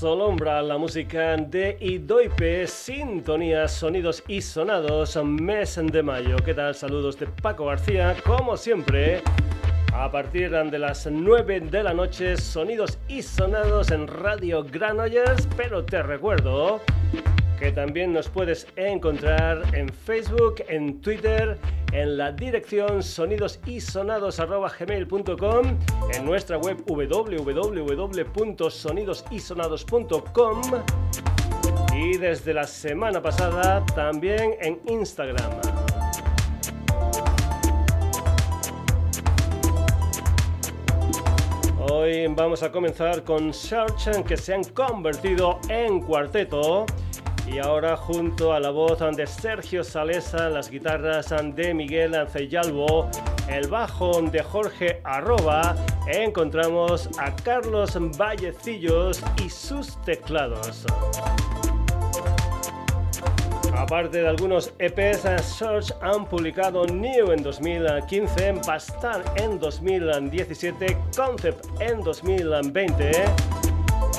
Solombra, la música de Idoipe, sintonía, sonidos y sonados, mes de mayo. ¿Qué tal? Saludos de Paco García, como siempre. A partir de las 9 de la noche, sonidos y sonados en Radio Granollers, pero te recuerdo que también nos puedes encontrar en Facebook, en Twitter, en la dirección sonidosisonados.gmail.com, en nuestra web www.sonidosisonados.com y desde la semana pasada también en Instagram. Hoy vamos a comenzar con Search que se han convertido en cuarteto y ahora junto a la voz de Sergio Salesa, las guitarras de Miguel Anceyalbo, el bajo de Jorge Arroba, encontramos a Carlos Vallecillos y sus teclados. Aparte de algunos EPs, Search han publicado New en 2015, Bastard en 2017, Concept en 2020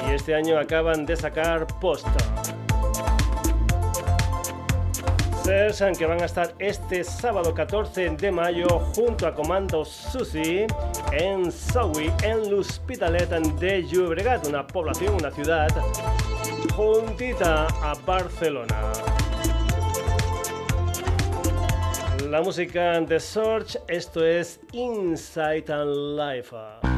y este año acaban de sacar Post que van a estar este sábado 14 de mayo junto a Comando Susi en Sawi, en l'Hospitalet de Llobregat, una población, una ciudad juntita a Barcelona. La música de Search, esto es Inside and Life.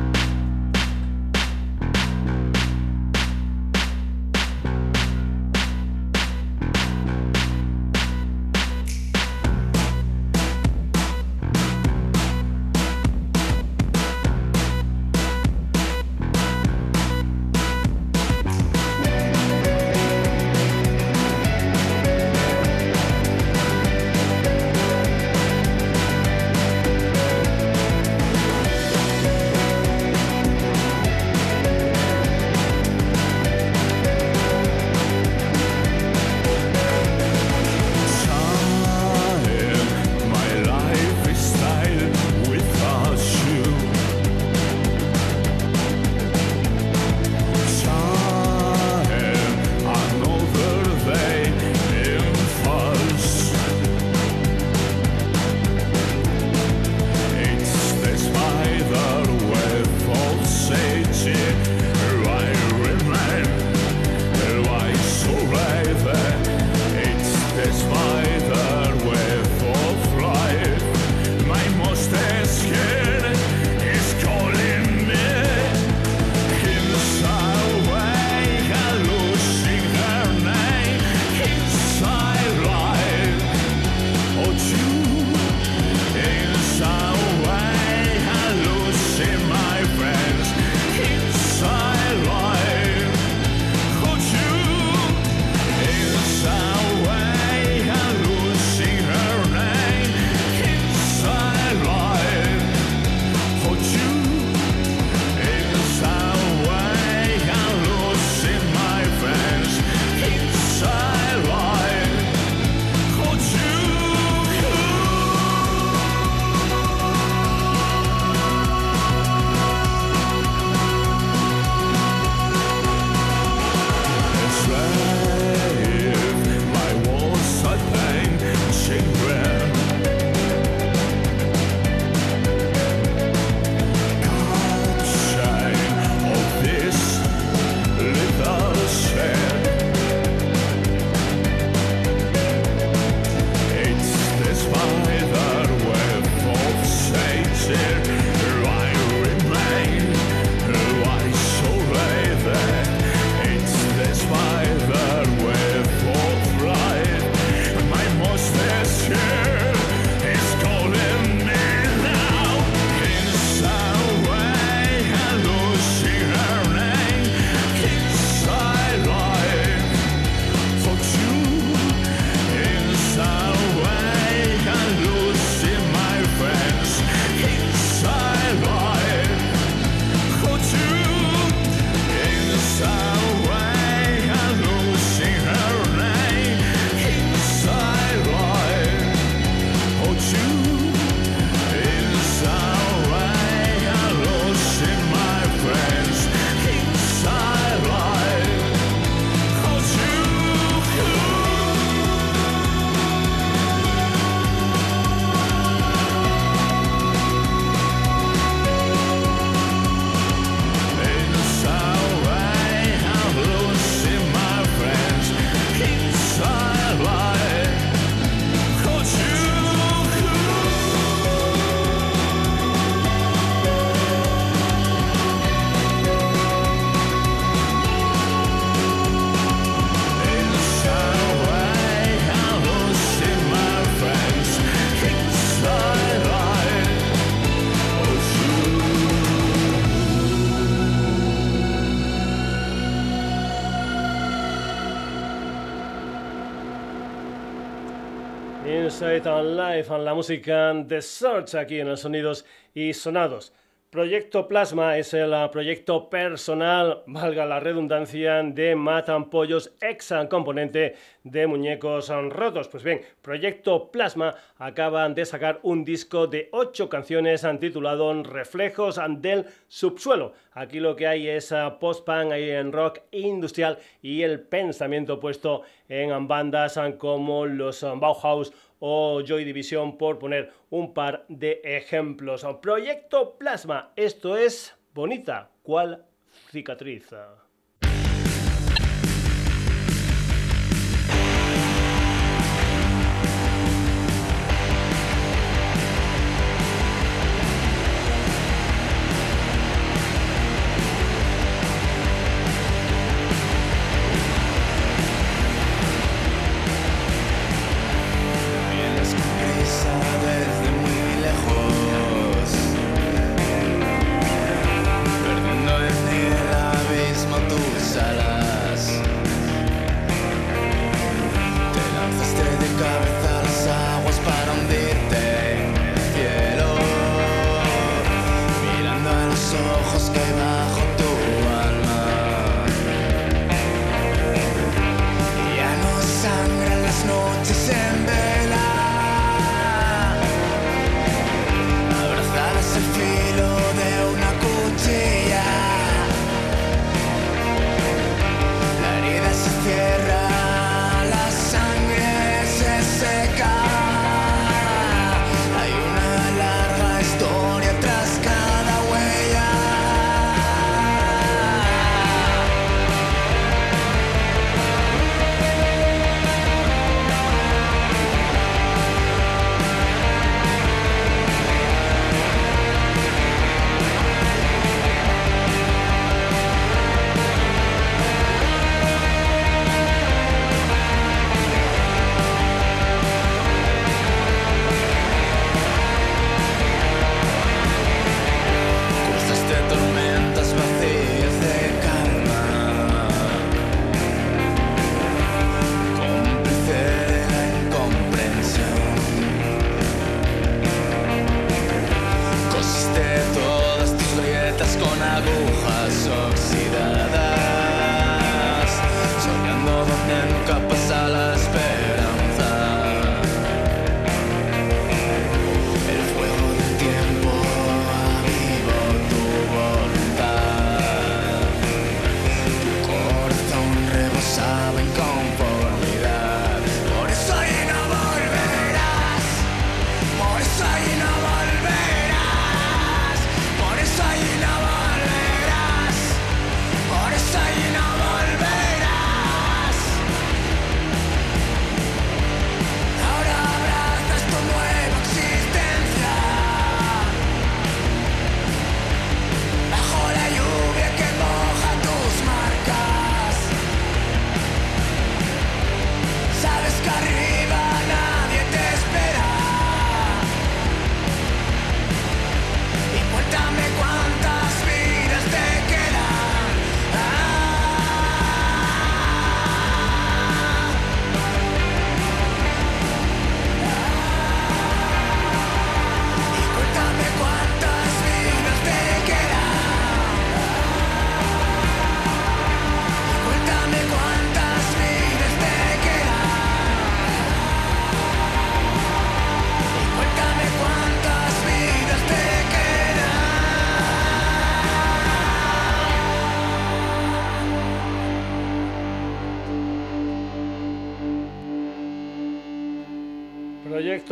La música de Search aquí en los sonidos y sonados. Proyecto Plasma es el ah, proyecto personal, valga la redundancia, de Matan Pollos, ex componente de Muñecos Rotos. Pues bien, Proyecto Plasma acaban de sacar un disco de ocho canciones titulado Reflejos del Subsuelo. Aquí lo que hay es ah, post-punk, hay en rock industrial y el pensamiento puesto en bandas como los ah, Bauhaus o Joy Division, por poner un par de ejemplos. Proyecto Plasma, esto es bonita, ¿cuál cicatriz?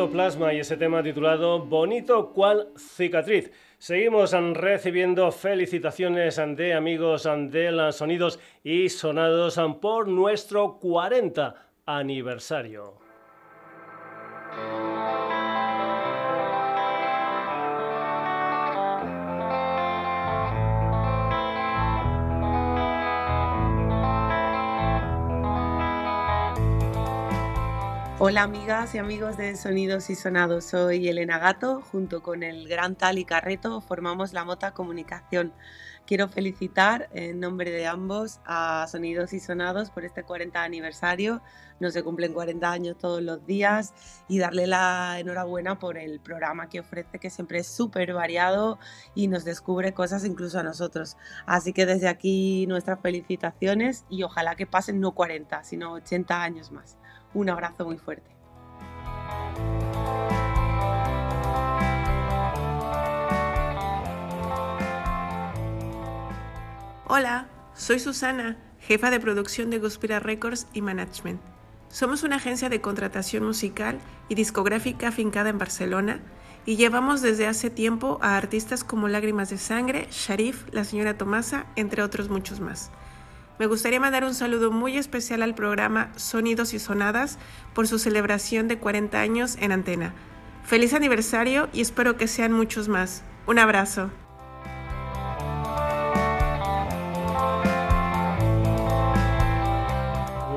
Plasma y ese tema titulado Bonito cual cicatriz. Seguimos recibiendo felicitaciones de amigos de los sonidos y sonados por nuestro 40 aniversario. Hola amigas y amigos de Sonidos y Sonados, soy Elena Gato, junto con el gran Tali Carreto formamos la Mota Comunicación. quiero felicitar en nombre de ambos a Sonidos y Sonados por este 40 aniversario. No se cumplen 40 años todos los días y darle la enhorabuena por el programa que ofrece, que siempre es súper variado y nos descubre cosas incluso a nosotros. Así que desde aquí nuestras felicitaciones y ojalá que pasen no 40, sino 80 años más. Un abrazo muy fuerte. Hola, soy Susana, jefa de producción de Guspira Records y Management. Somos una agencia de contratación musical y discográfica afincada en Barcelona y llevamos desde hace tiempo a artistas como Lágrimas de Sangre, Sharif, La Señora Tomasa, entre otros muchos más. Me gustaría mandar un saludo muy especial al programa Sonidos y Sonadas por su celebración de 40 años en antena. Feliz aniversario y espero que sean muchos más. Un abrazo.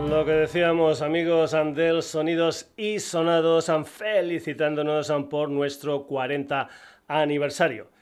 Lo que decíamos, amigos del Sonidos y Sonados, felicitándonos por nuestro 40 aniversario.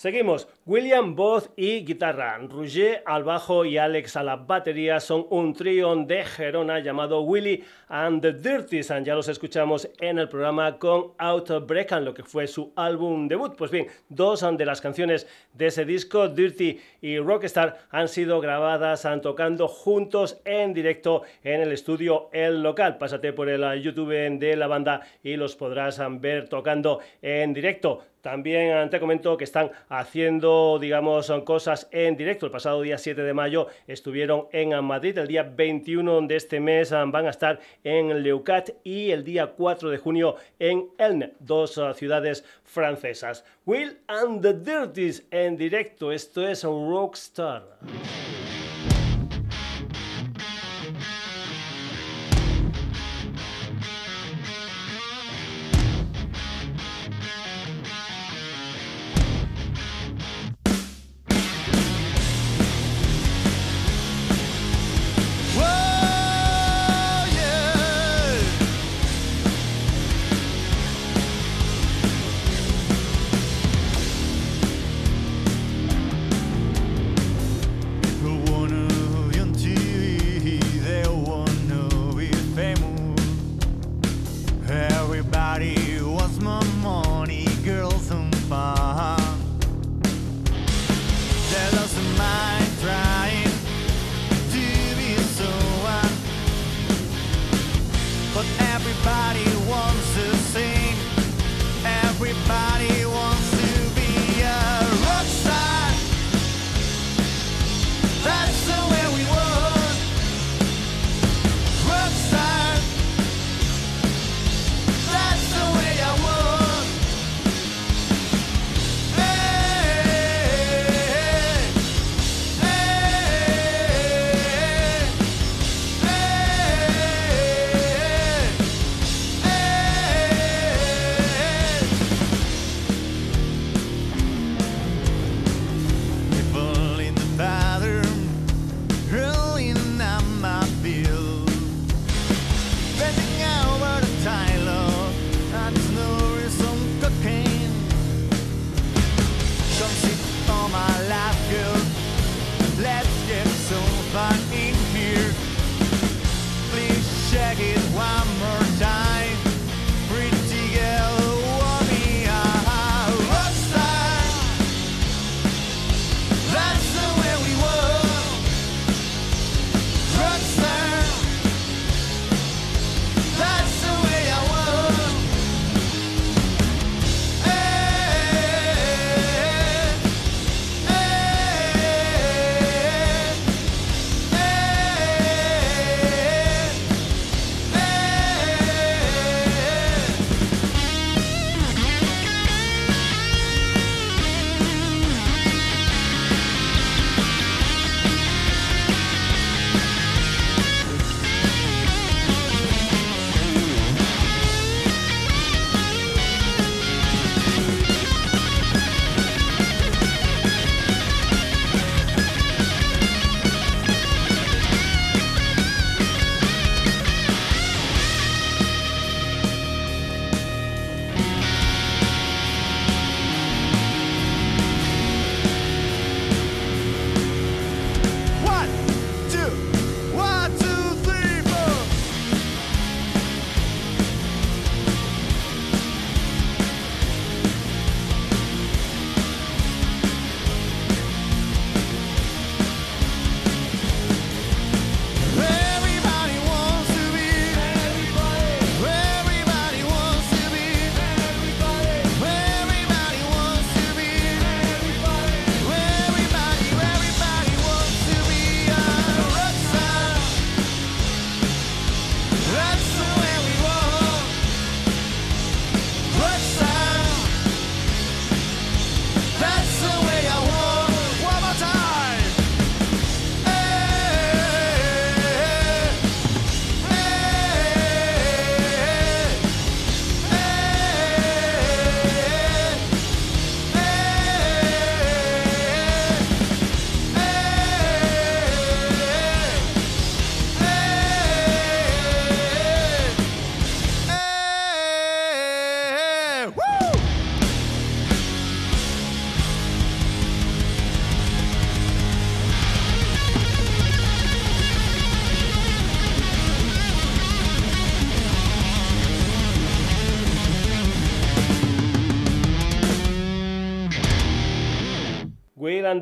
Seguimos. William voz y guitarra, Roger al bajo y Alex a la batería son un trío de Gerona llamado Willy and the Dirties. Ya los escuchamos en el programa con Outbreak, lo que fue su álbum debut. Pues bien, dos de las canciones de ese disco, Dirty y Rockstar, han sido grabadas han tocando juntos en directo en el estudio El Local. Pásate por el YouTube de la banda y los podrás ver tocando en directo. También te comento que están haciendo, digamos, cosas en directo. El pasado día 7 de mayo estuvieron en Madrid. El día 21 de este mes van a estar en Leucat y el día 4 de junio en Elne, dos ciudades francesas. Will and the Dirties en directo. Esto es Rockstar.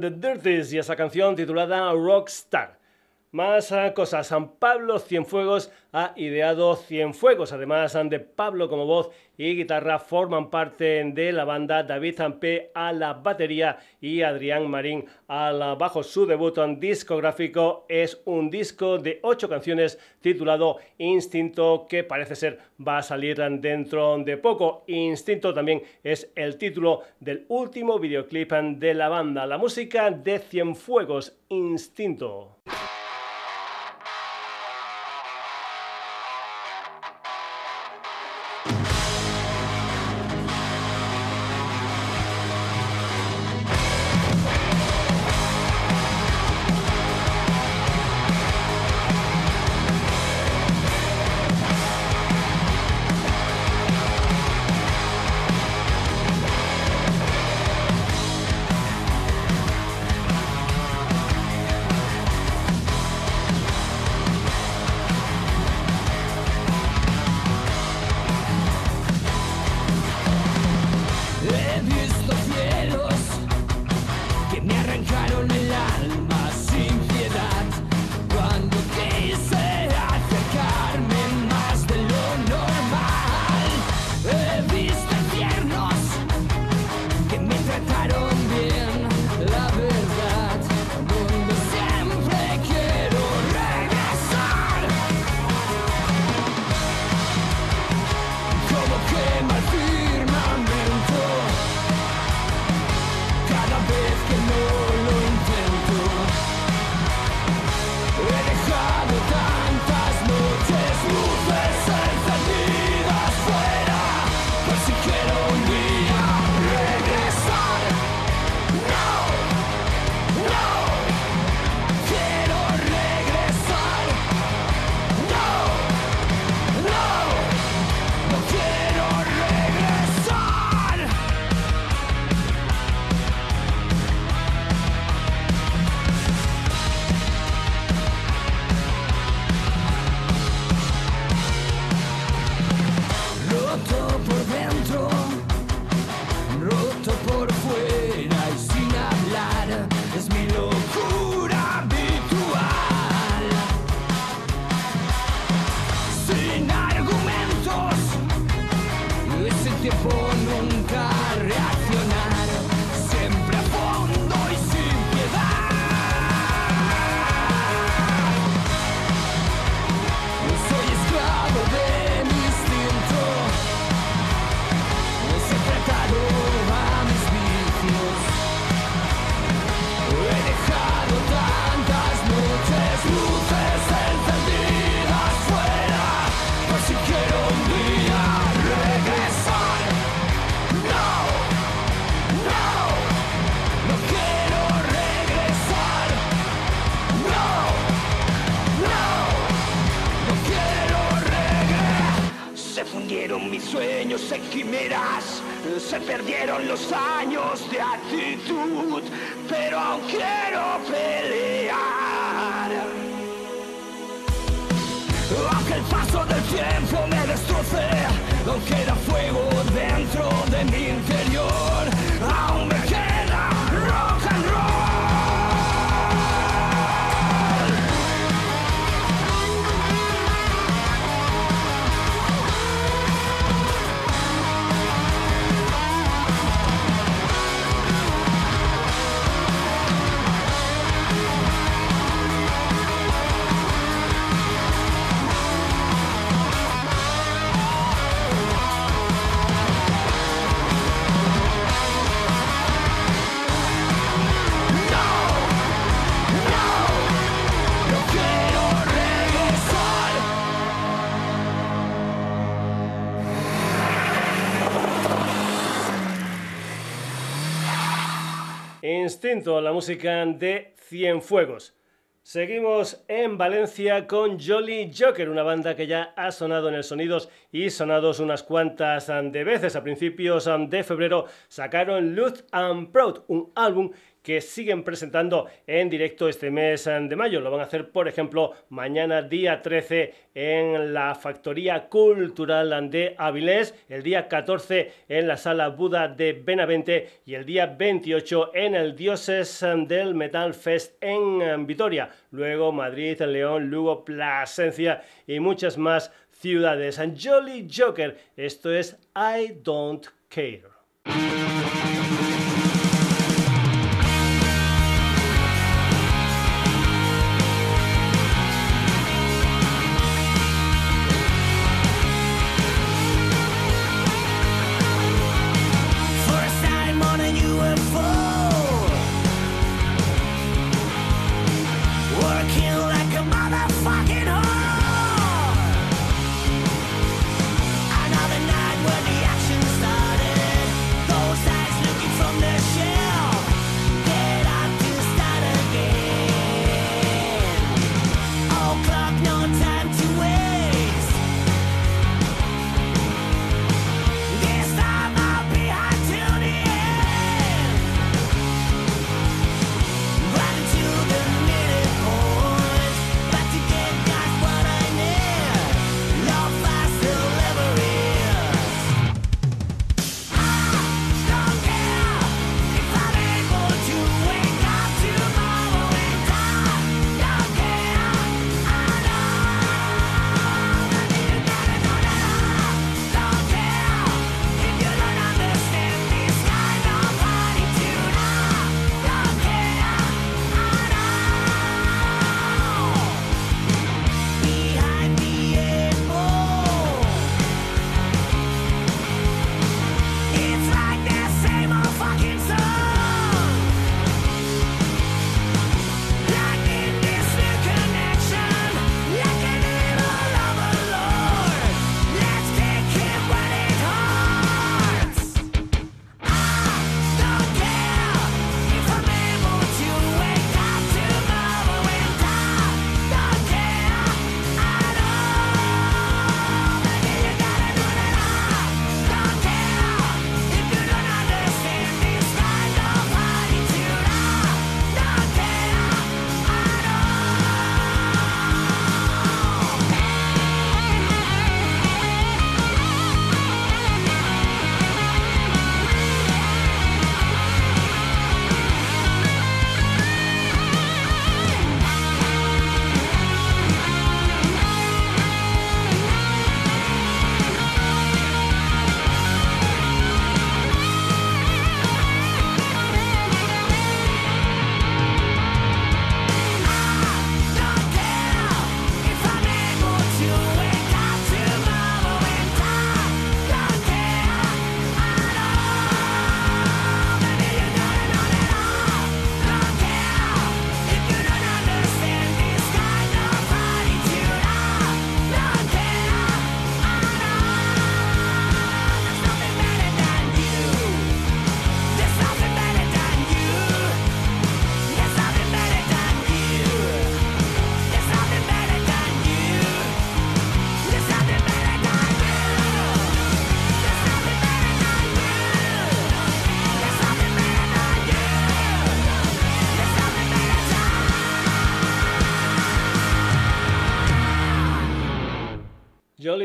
The Dirties y esa canción titulada Rockstar. Más cosas. San Pablo Cienfuegos ha ideado Cienfuegos. Además de Pablo como voz y guitarra forman parte de la banda David Zampé a la batería y Adrián Marín al bajo. Su debut discográfico es un disco de ocho canciones titulado Instinto que parece ser va a salir dentro de poco. Instinto también es el título del último videoclip de la banda. La música de Cienfuegos, Instinto. La música de Cienfuegos. Seguimos en Valencia con Jolly Joker, una banda que ya ha sonado en el Sonidos y Sonados unas cuantas de veces. A principios de febrero sacaron Luz and Proud, un álbum que siguen presentando en directo este mes de mayo. Lo van a hacer, por ejemplo, mañana día 13 en la Factoría Cultural de Avilés, el día 14 en la Sala Buda de Benavente y el día 28 en el Dioses del Metal Fest en Vitoria. Luego Madrid, León, Lugo, Plasencia y muchas más ciudades. And Jolly Joker, esto es I Don't Care.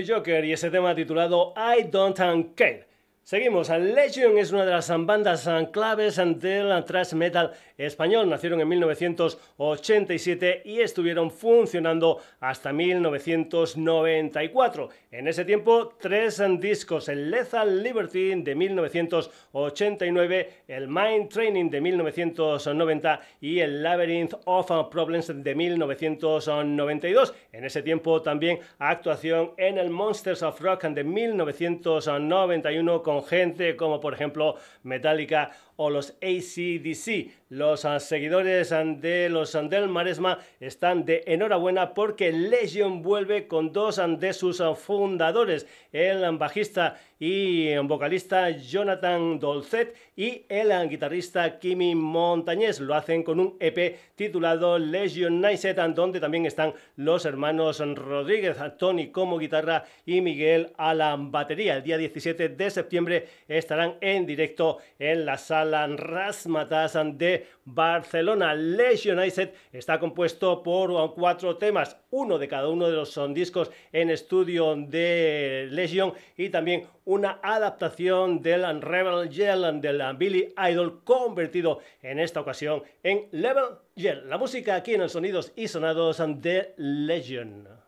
Joker y ese tema titulado I Don't Care. Seguimos, Legion es una de las bandas claves del thrash metal español. Nacieron en 1987 y estuvieron funcionando hasta 1994. En ese tiempo, tres discos, el Lethal Liberty de 1989, el Mind Training de 1990 y el Labyrinth of Problems de 1992. En ese tiempo también actuación en el Monsters of Rock de 1991 con gente como por ejemplo Metallica o los ACDC. Los ah, seguidores ah, de los ah, del Maresma están de enhorabuena porque Legion vuelve con dos de sus fundadores, el bajista y vocalista Jonathan Dolcet y el guitarrista Kimi Montañez. Lo hacen con un EP titulado Legion Night, donde también están los hermanos Rodríguez, Tony como guitarra y Miguel a la batería. El día 17 de septiembre estarán en directo en la sala Rasmatas de Barcelona. Legionized está compuesto por cuatro temas, uno de cada uno de los son discos en estudio de Legion y también una adaptación del Rebel Yell del Billy Idol convertido en esta ocasión en Level Yell. La música aquí en los sonidos y sonados de Legion.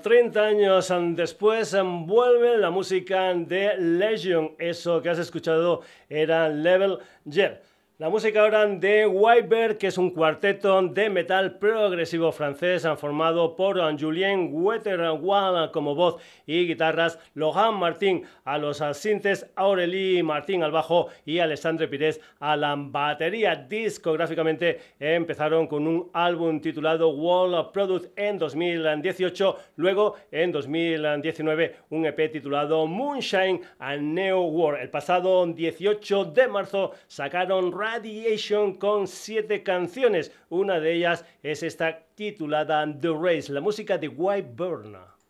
30 años después vuelve la música de Legion. Eso que has escuchado era Level Jet. La música ahora de Whitebeard, que es un cuarteto de metal progresivo francés formado por Julien Wetterwall como voz y guitarras, Lohan Martín a los sintes, Aurélie Martín al bajo y Alexandre Pires a la batería. Discográficamente empezaron con un álbum titulado Wall Product en 2018, luego en 2019 un EP titulado Moonshine and New World. El pasado 18 de marzo sacaron Radiation con siete canciones. Una de ellas es esta titulada The Race, la música de White Burner.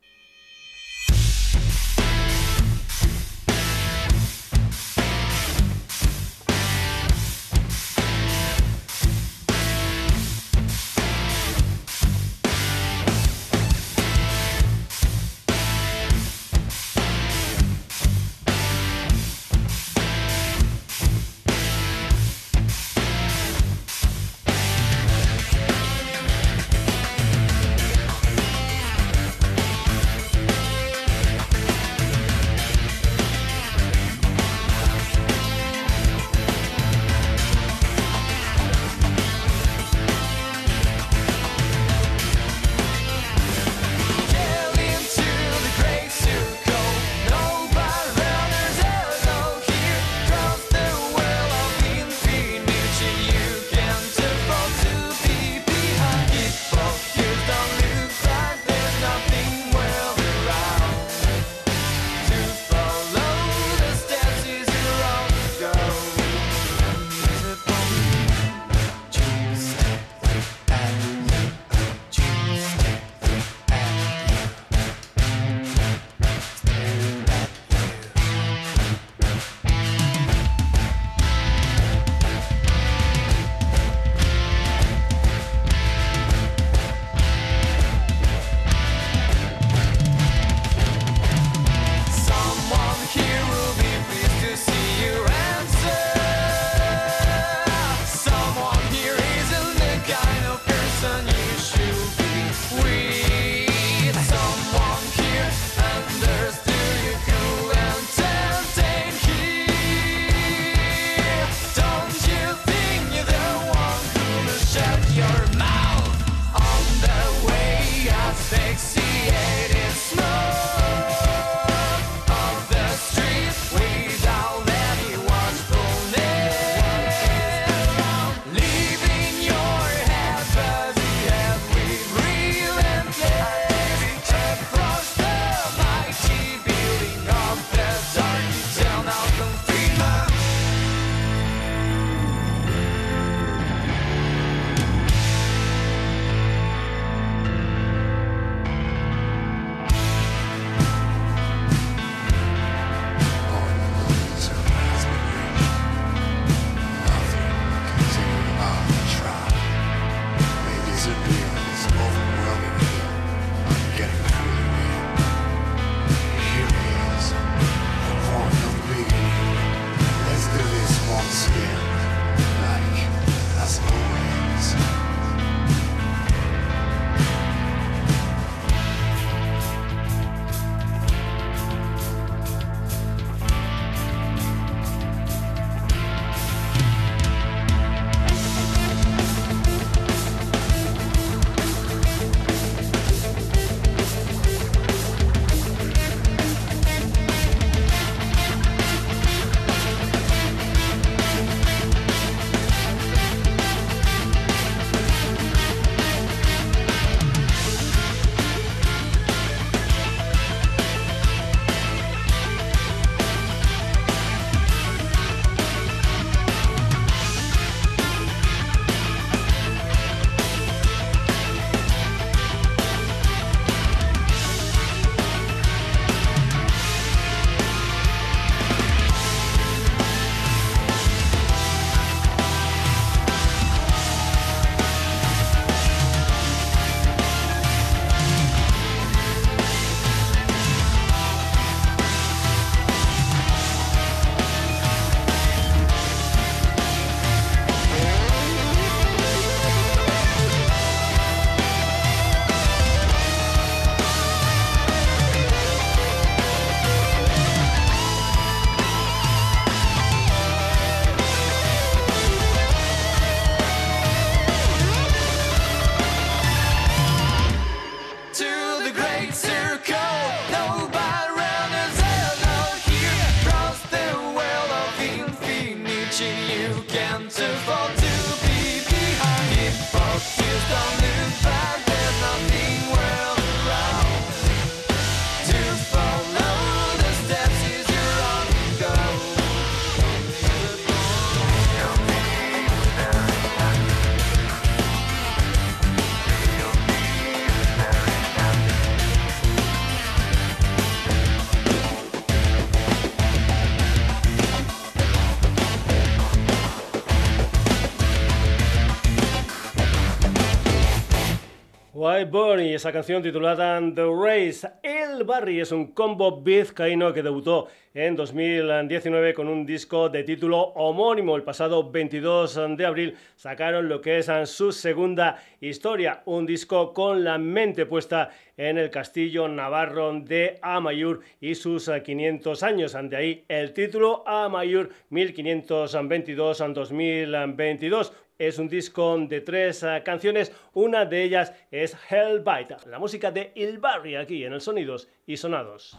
White y esa canción titulada The Race. El Barry es un combo vizcaíno que debutó en 2019 con un disco de título homónimo. El pasado 22 de abril sacaron lo que es su segunda historia, un disco con la mente puesta en el castillo navarro de Amayur y sus 500 años. De ahí el título Amayur 1522-2022 es un disco de tres uh, canciones, una de ellas es Hellbite, la música de Il Barry aquí en el Sonidos y Sonados.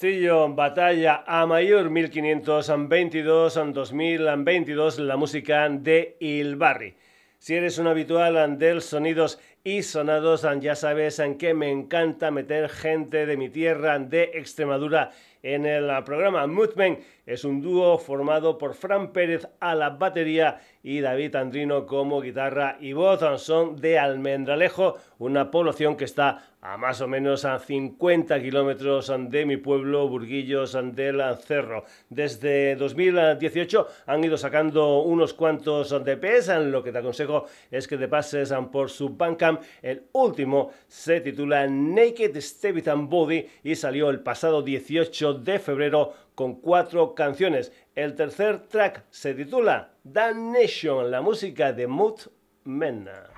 Castillo, Batalla a Mayor 1522-2022, la música de Ilbarri. Si eres un habitual del Sonidos y Sonados, ya sabes en que me encanta meter gente de mi tierra, de Extremadura, en el programa. Moodman es un dúo formado por Fran Pérez a la batería y David Andrino como guitarra y voz. Son de Almendralejo, una población que está a más o menos a 50 kilómetros de mi pueblo, Burguillos del Cerro. Desde 2018 han ido sacando unos cuantos DPs, lo que te aconsejo es que te pases por su Bandcamp. El último se titula Naked Stevie and Body y salió el pasado 18 de febrero con cuatro canciones. El tercer track se titula Nation, la música de Mood Menna.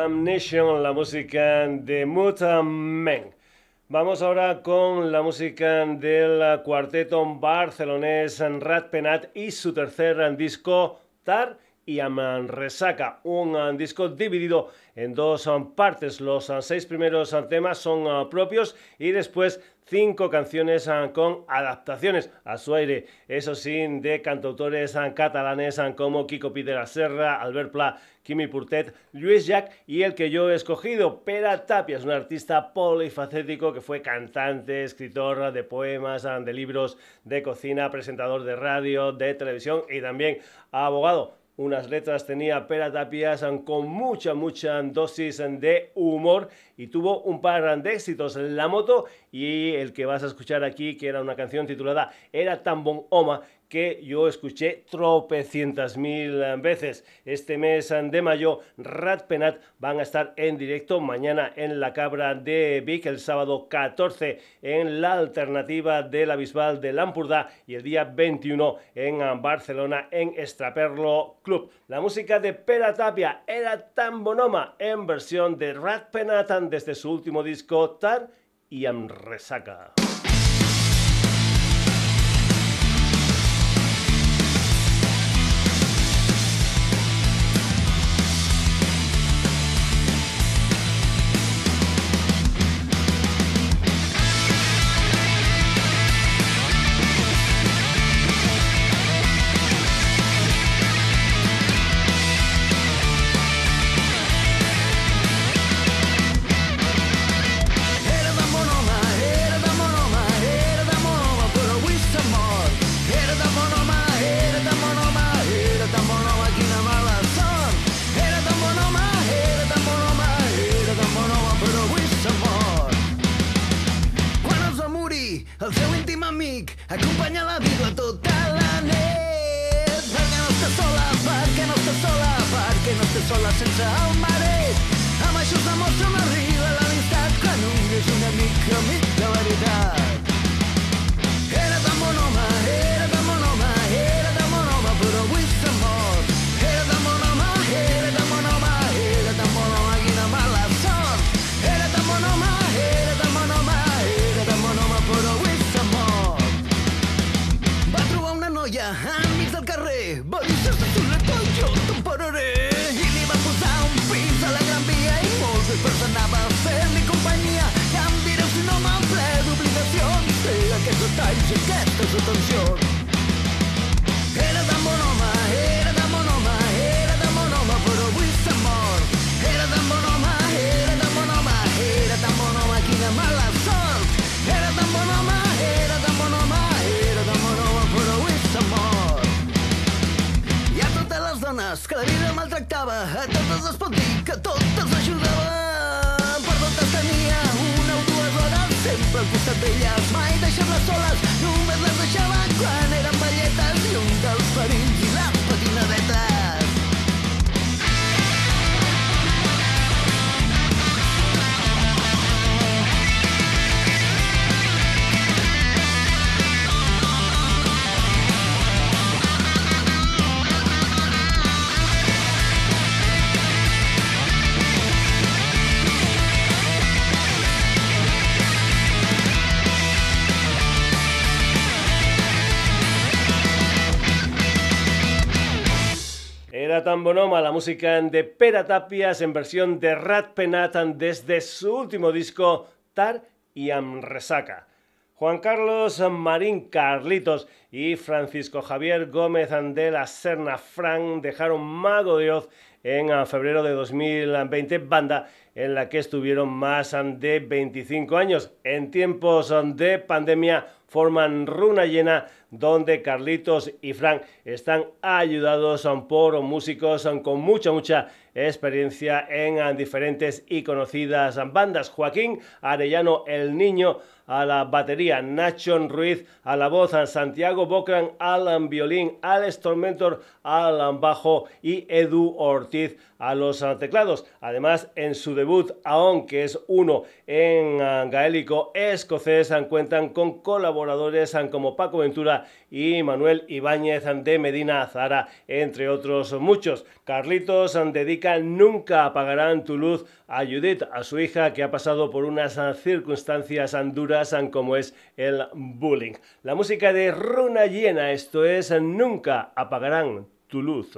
Damnation, la música de Men. Vamos ahora con la música del cuarteto barcelonés Rat Penat y su tercer disco Tar y Resaca, un disco dividido en dos partes. Los seis primeros temas son propios y después cinco canciones ah, con adaptaciones a su aire, eso sí, de cantautores ah, catalanes ah, como Kiko Peter Serra, Albert Pla, Kimi Purtet, Luis Jack y el que yo he escogido, Pera Tapia, es un artista polifacético que fue cantante, escritor de poemas, de libros, de cocina, presentador de radio, de televisión y también abogado unas letras tenía Pera Tapias con mucha, mucha dosis de humor y tuvo un par de éxitos. En la moto y el que vas a escuchar aquí, que era una canción titulada Era tan bon oma, que yo escuché tropecientas mil veces. Este mes de mayo, Rat Penat van a estar en directo mañana en la Cabra de Vic, el sábado 14 en la alternativa de la Bisbal de Lampurda y el día 21 en Barcelona en Estraperlo Club. La música de Pera Tapia era tan bonoma en versión de Rat Penat desde su último disco Tar y Amresaca. tan bonoma la música de Pera Tapias en versión de Rat Penatan desde su último disco Tar y Amresaca. Juan Carlos Marín Carlitos y Francisco Javier Gómez de la Serna Fran dejaron Mago de Oz en febrero de 2020, banda en la que estuvieron más de 25 años. En tiempos de pandemia forman runa llena donde Carlitos y Frank están ayudados por músicos con mucha, mucha experiencia en diferentes y conocidas bandas. Joaquín Arellano, el niño, a la batería, Nacho Ruiz a la voz, Santiago Bocran al violín, Alex Tormentor al bajo y Edu Ortiz a los teclados. Además, en su debut, aunque es uno en gaélico escocés, cuentan con colaboradores como Paco Ventura y Manuel Ibáñez de Medina Zara, entre otros muchos. Carlitos dedica Nunca apagarán tu luz a Judith, a su hija que ha pasado por unas circunstancias duras como es el bullying. La música de Runa Llena, esto es Nunca apagarán tu luz.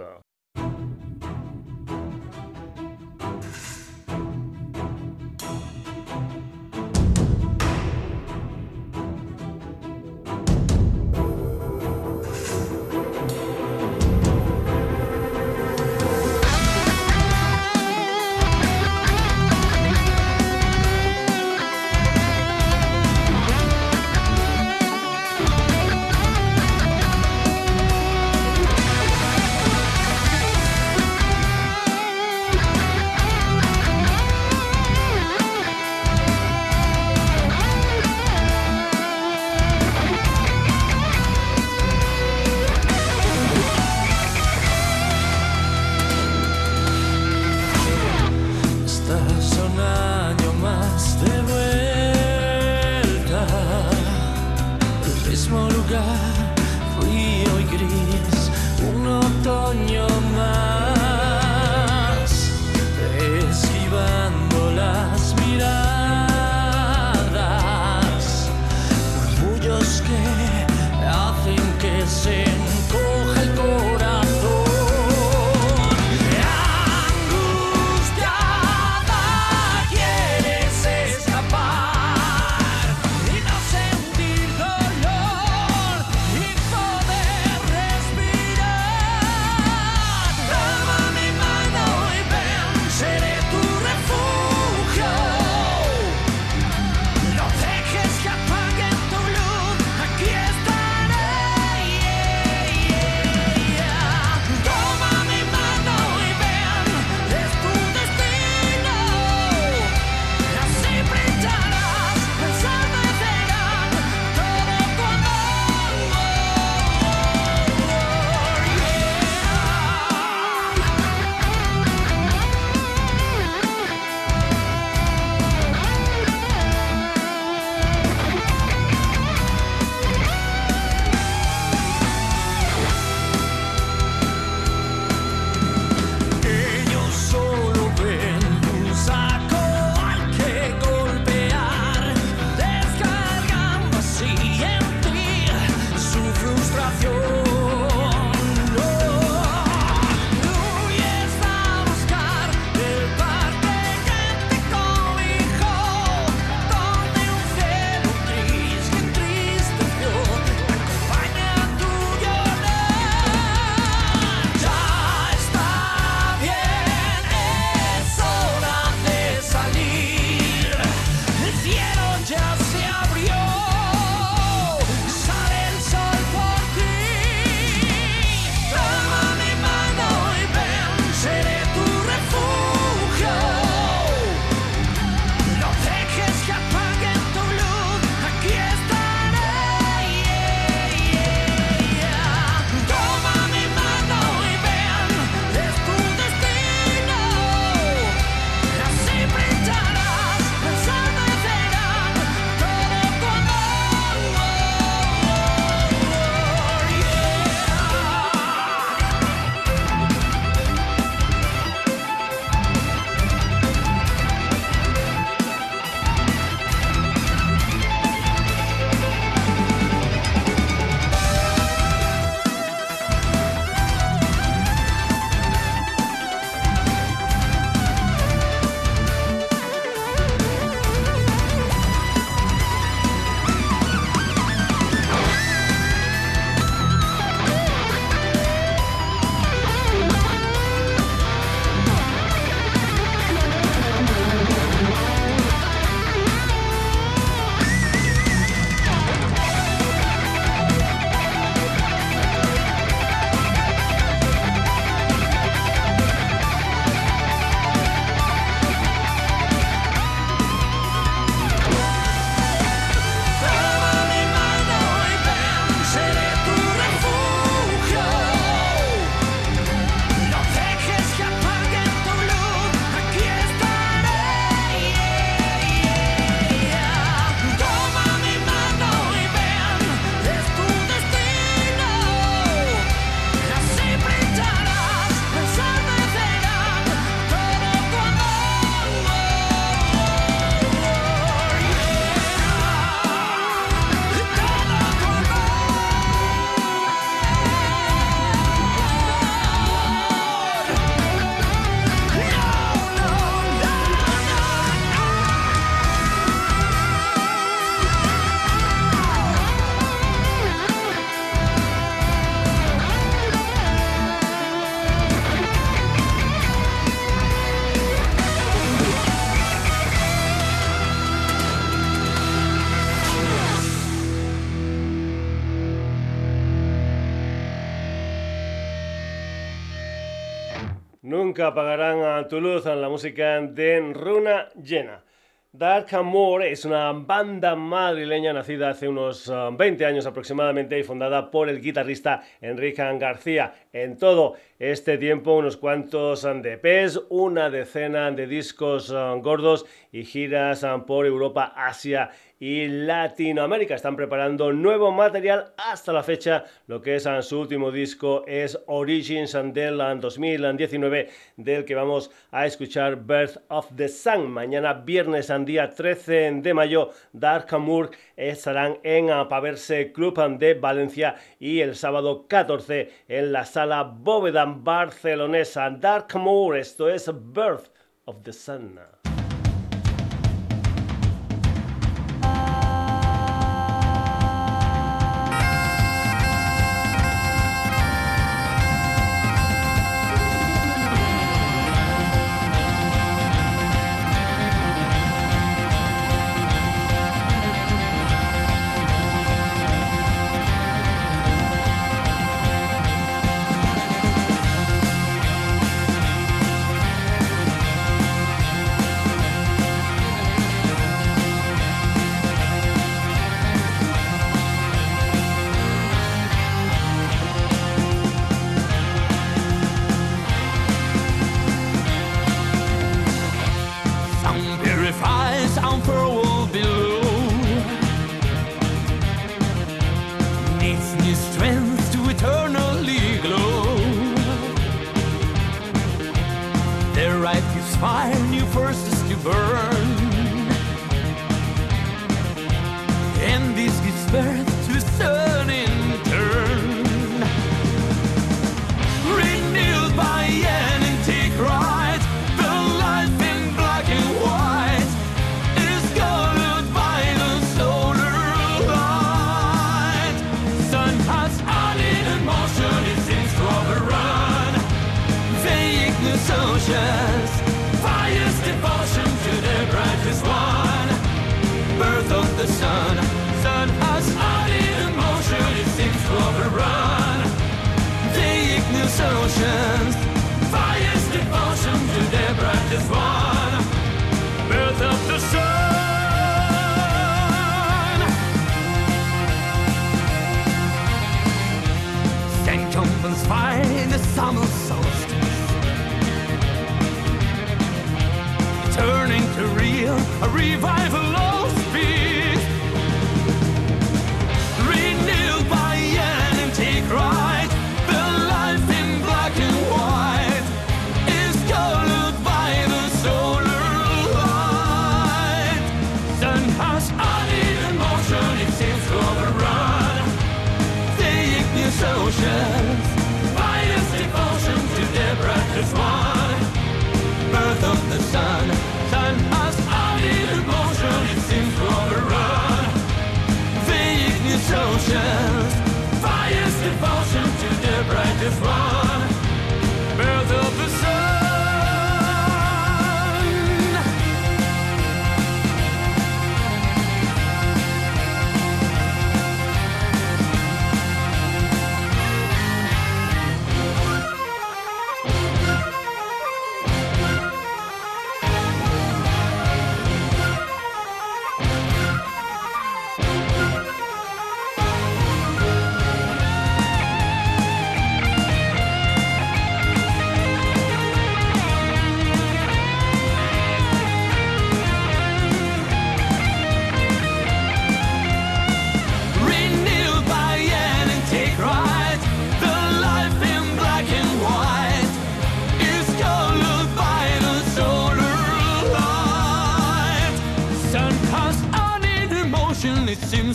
Apagarán a Toulouse la música de Runa Llena. Dark Amor es una banda madrileña nacida hace unos 20 uh, años aproximadamente y fundada por el guitarrista Enrique García. En todo este tiempo, unos cuantos DPs, una decena de discos uh, gordos y giras uh, por Europa, Asia y Latinoamérica. Están preparando nuevo material hasta la fecha. Lo que es su último disco es Origins del 2019, del que vamos a escuchar Birth of the Sun. Mañana viernes, día 13 de mayo, Dark Moor estarán en Paverse Club de Valencia y el sábado 14 en la sala Bóveda barcelonesa. Dark Moor, esto es Birth of the Sun.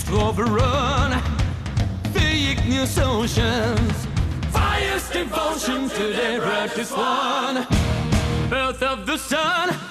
To overrun Fake oceans. Fires devotion to their brightest one. Birth of the sun.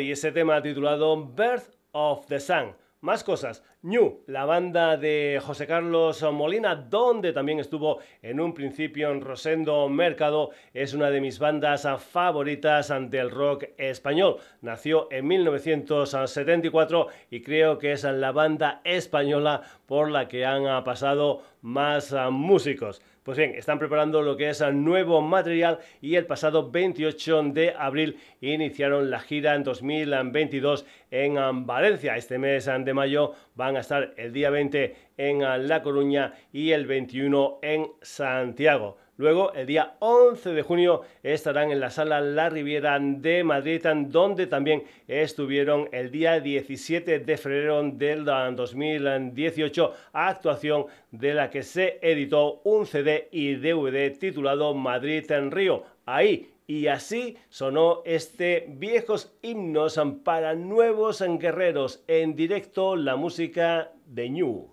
Y ese tema titulado Birth of the Sun. Más cosas. New, la banda de José Carlos Molina, donde también estuvo en un principio en Rosendo Mercado, es una de mis bandas favoritas del rock español. Nació en 1974 y creo que es la banda española por la que han pasado más músicos. Pues bien, están preparando lo que es el nuevo material y el pasado 28 de abril iniciaron la gira en 2022 en Valencia. Este mes de mayo van a estar el día 20 en La Coruña y el 21 en Santiago. Luego, el día 11 de junio, estarán en la sala La Riviera de Madrid, donde también estuvieron el día 17 de febrero del 2018, actuación de la que se editó un CD y DVD titulado Madrid en Río. Ahí y así sonó este viejos himnos para nuevos guerreros en directo la música de New.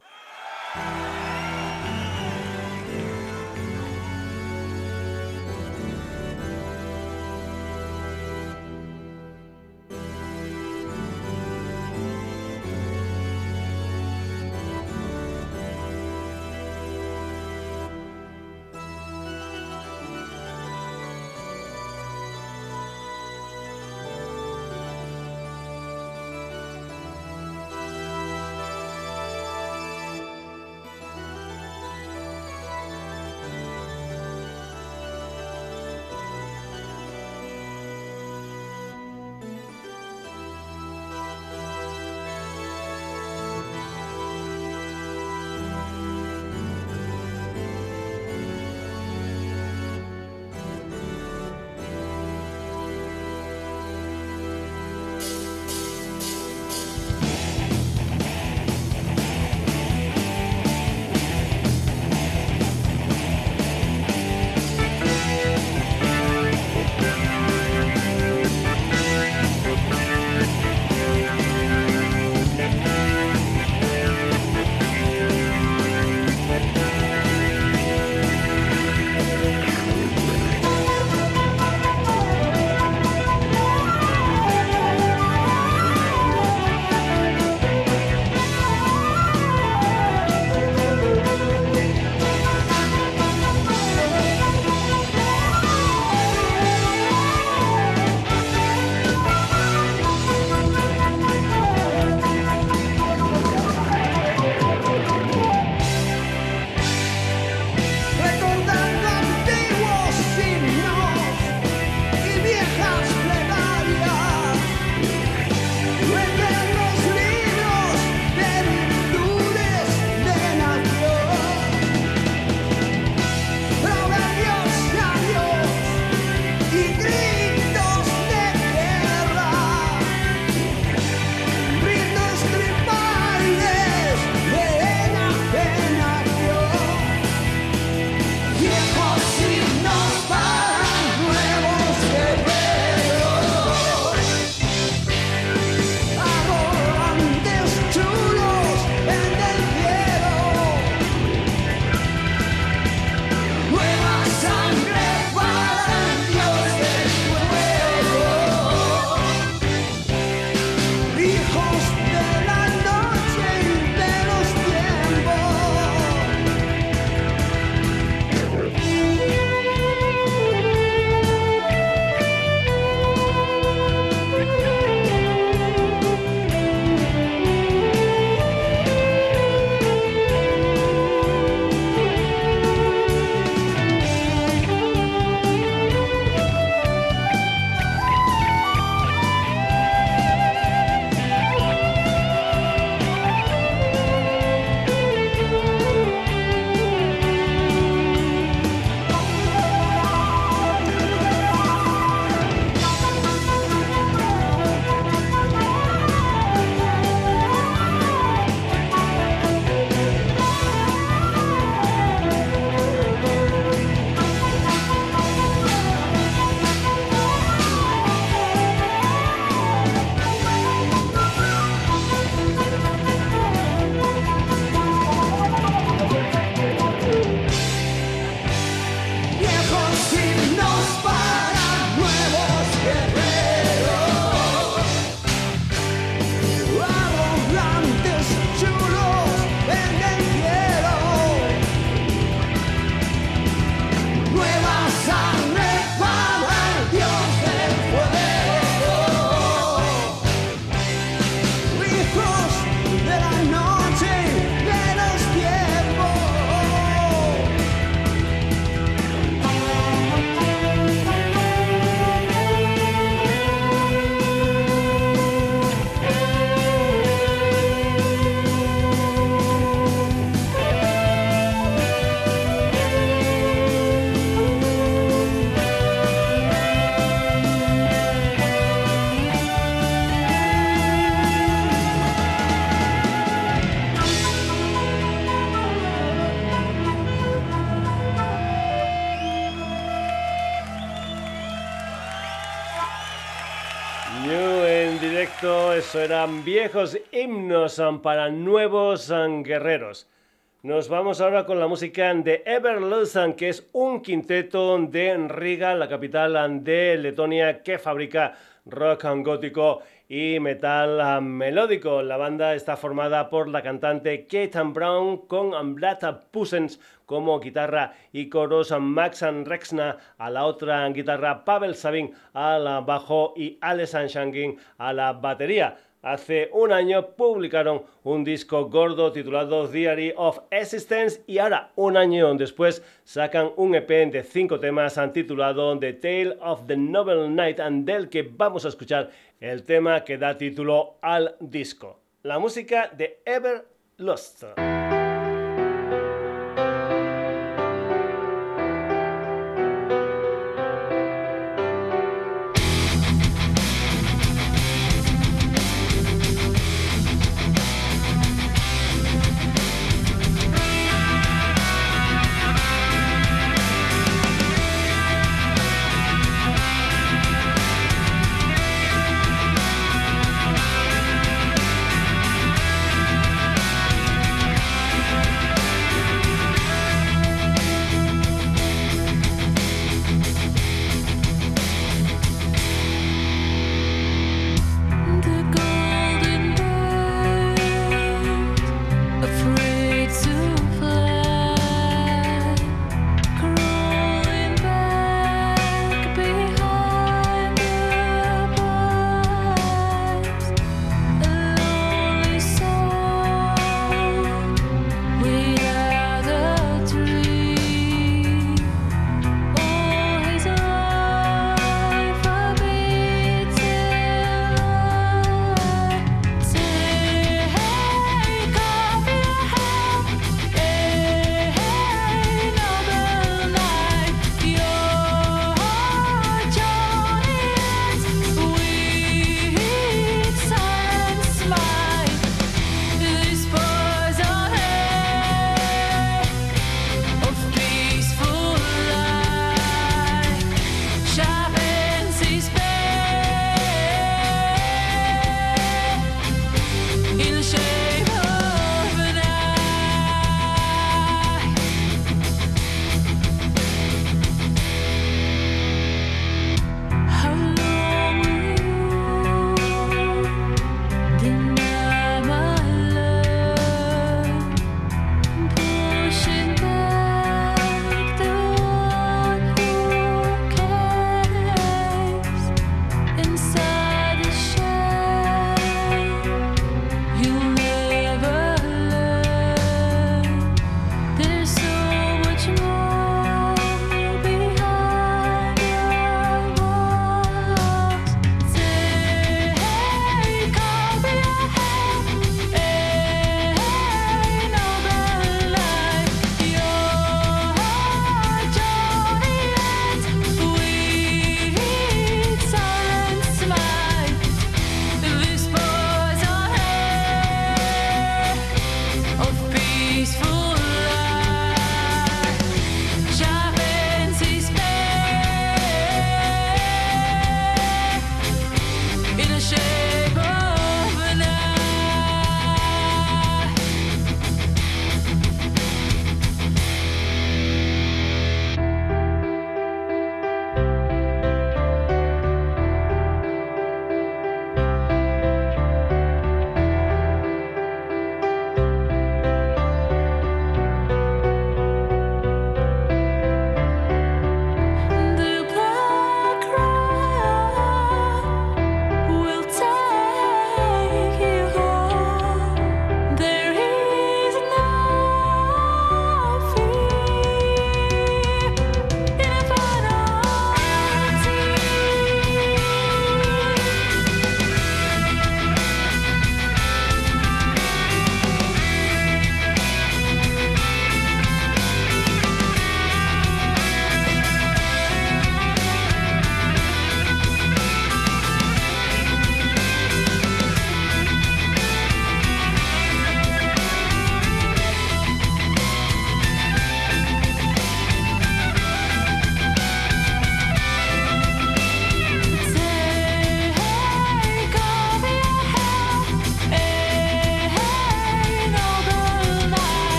Viejos himnos para nuevos guerreros. Nos vamos ahora con la música de Everlusan, que es un quinteto de Riga, la capital de Letonia, que fabrica rock gótico y metal melódico. La banda está formada por la cantante Kate Brown con Blata Pussens como guitarra y coros, Max Rexna a la otra guitarra, Pavel Sabin al bajo y Alessandro Shangin a la batería. Hace un año publicaron un disco gordo titulado Diary of Existence y ahora, un año después, sacan un EP de cinco temas titulado The Tale of the Noble Night and del que vamos a escuchar el tema que da título al disco. La música de Ever Lost.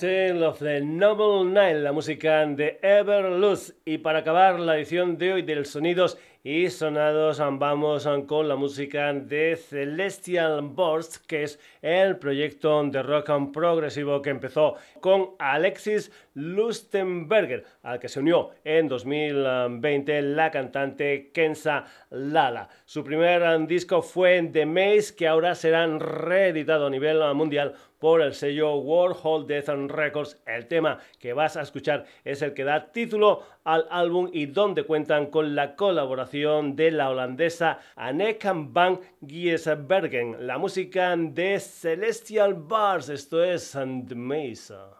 Tale of the Noble Nile, la música de Everluz. Y para acabar la edición de hoy del Sonidos y sonados vamos con la música de Celestial Burst, que es el proyecto de rock progresivo que empezó con Alexis Lustenberger, al que se unió en 2020 la cantante Kenza Lala. Su primer disco fue The Maze, que ahora será reeditado a nivel mundial por el sello Warhol Death Records. El tema que vas a escuchar es el que da título al álbum y donde cuentan con la colaboración de la holandesa Anneke van Giesbergen. La música de Celestial Bars, esto es The Mesa.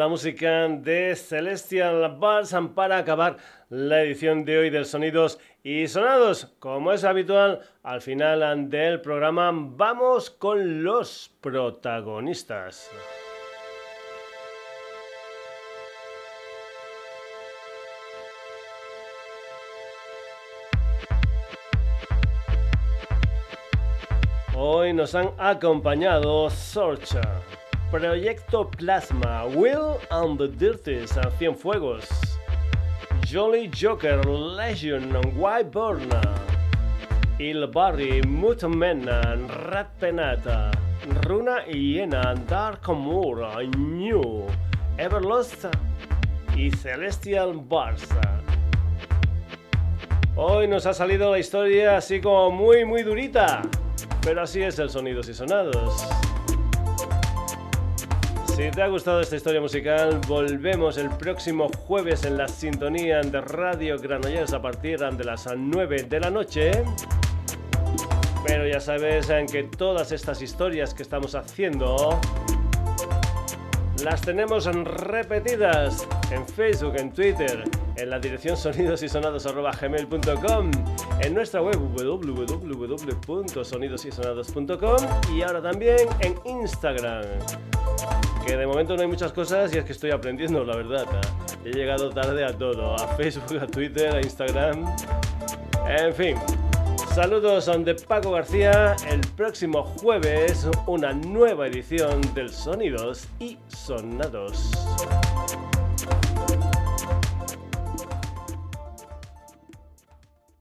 La música de Celestial Balsam para acabar la edición de hoy del Sonidos y Sonados. Como es habitual, al final del programa vamos con los protagonistas. Hoy nos han acompañado Sorcha. Proyecto Plasma, Will and the Dirties, Cienfuegos, Jolly Joker, Legion, White Burna, Il Barry, Mutamena, Rat Penata, Runa Hiena, Dark Moor, New, Everlost y Celestial Barça. Hoy nos ha salido la historia así como muy muy durita, pero así es el Sonidos y Sonados. Si te ha gustado esta historia musical, volvemos el próximo jueves en la sintonía de Radio Granollers a partir de las 9 de la noche. Pero ya sabes en que todas estas historias que estamos haciendo las tenemos repetidas en Facebook, en Twitter, en la dirección sonidosysonados.gmail.com, en nuestra web www.sonidosysonados.com y ahora también en Instagram que de momento no hay muchas cosas y es que estoy aprendiendo, la verdad. He llegado tarde a todo, a Facebook, a Twitter, a Instagram. En fin, saludos de Paco García. El próximo jueves una nueva edición del Sonidos y Sonados.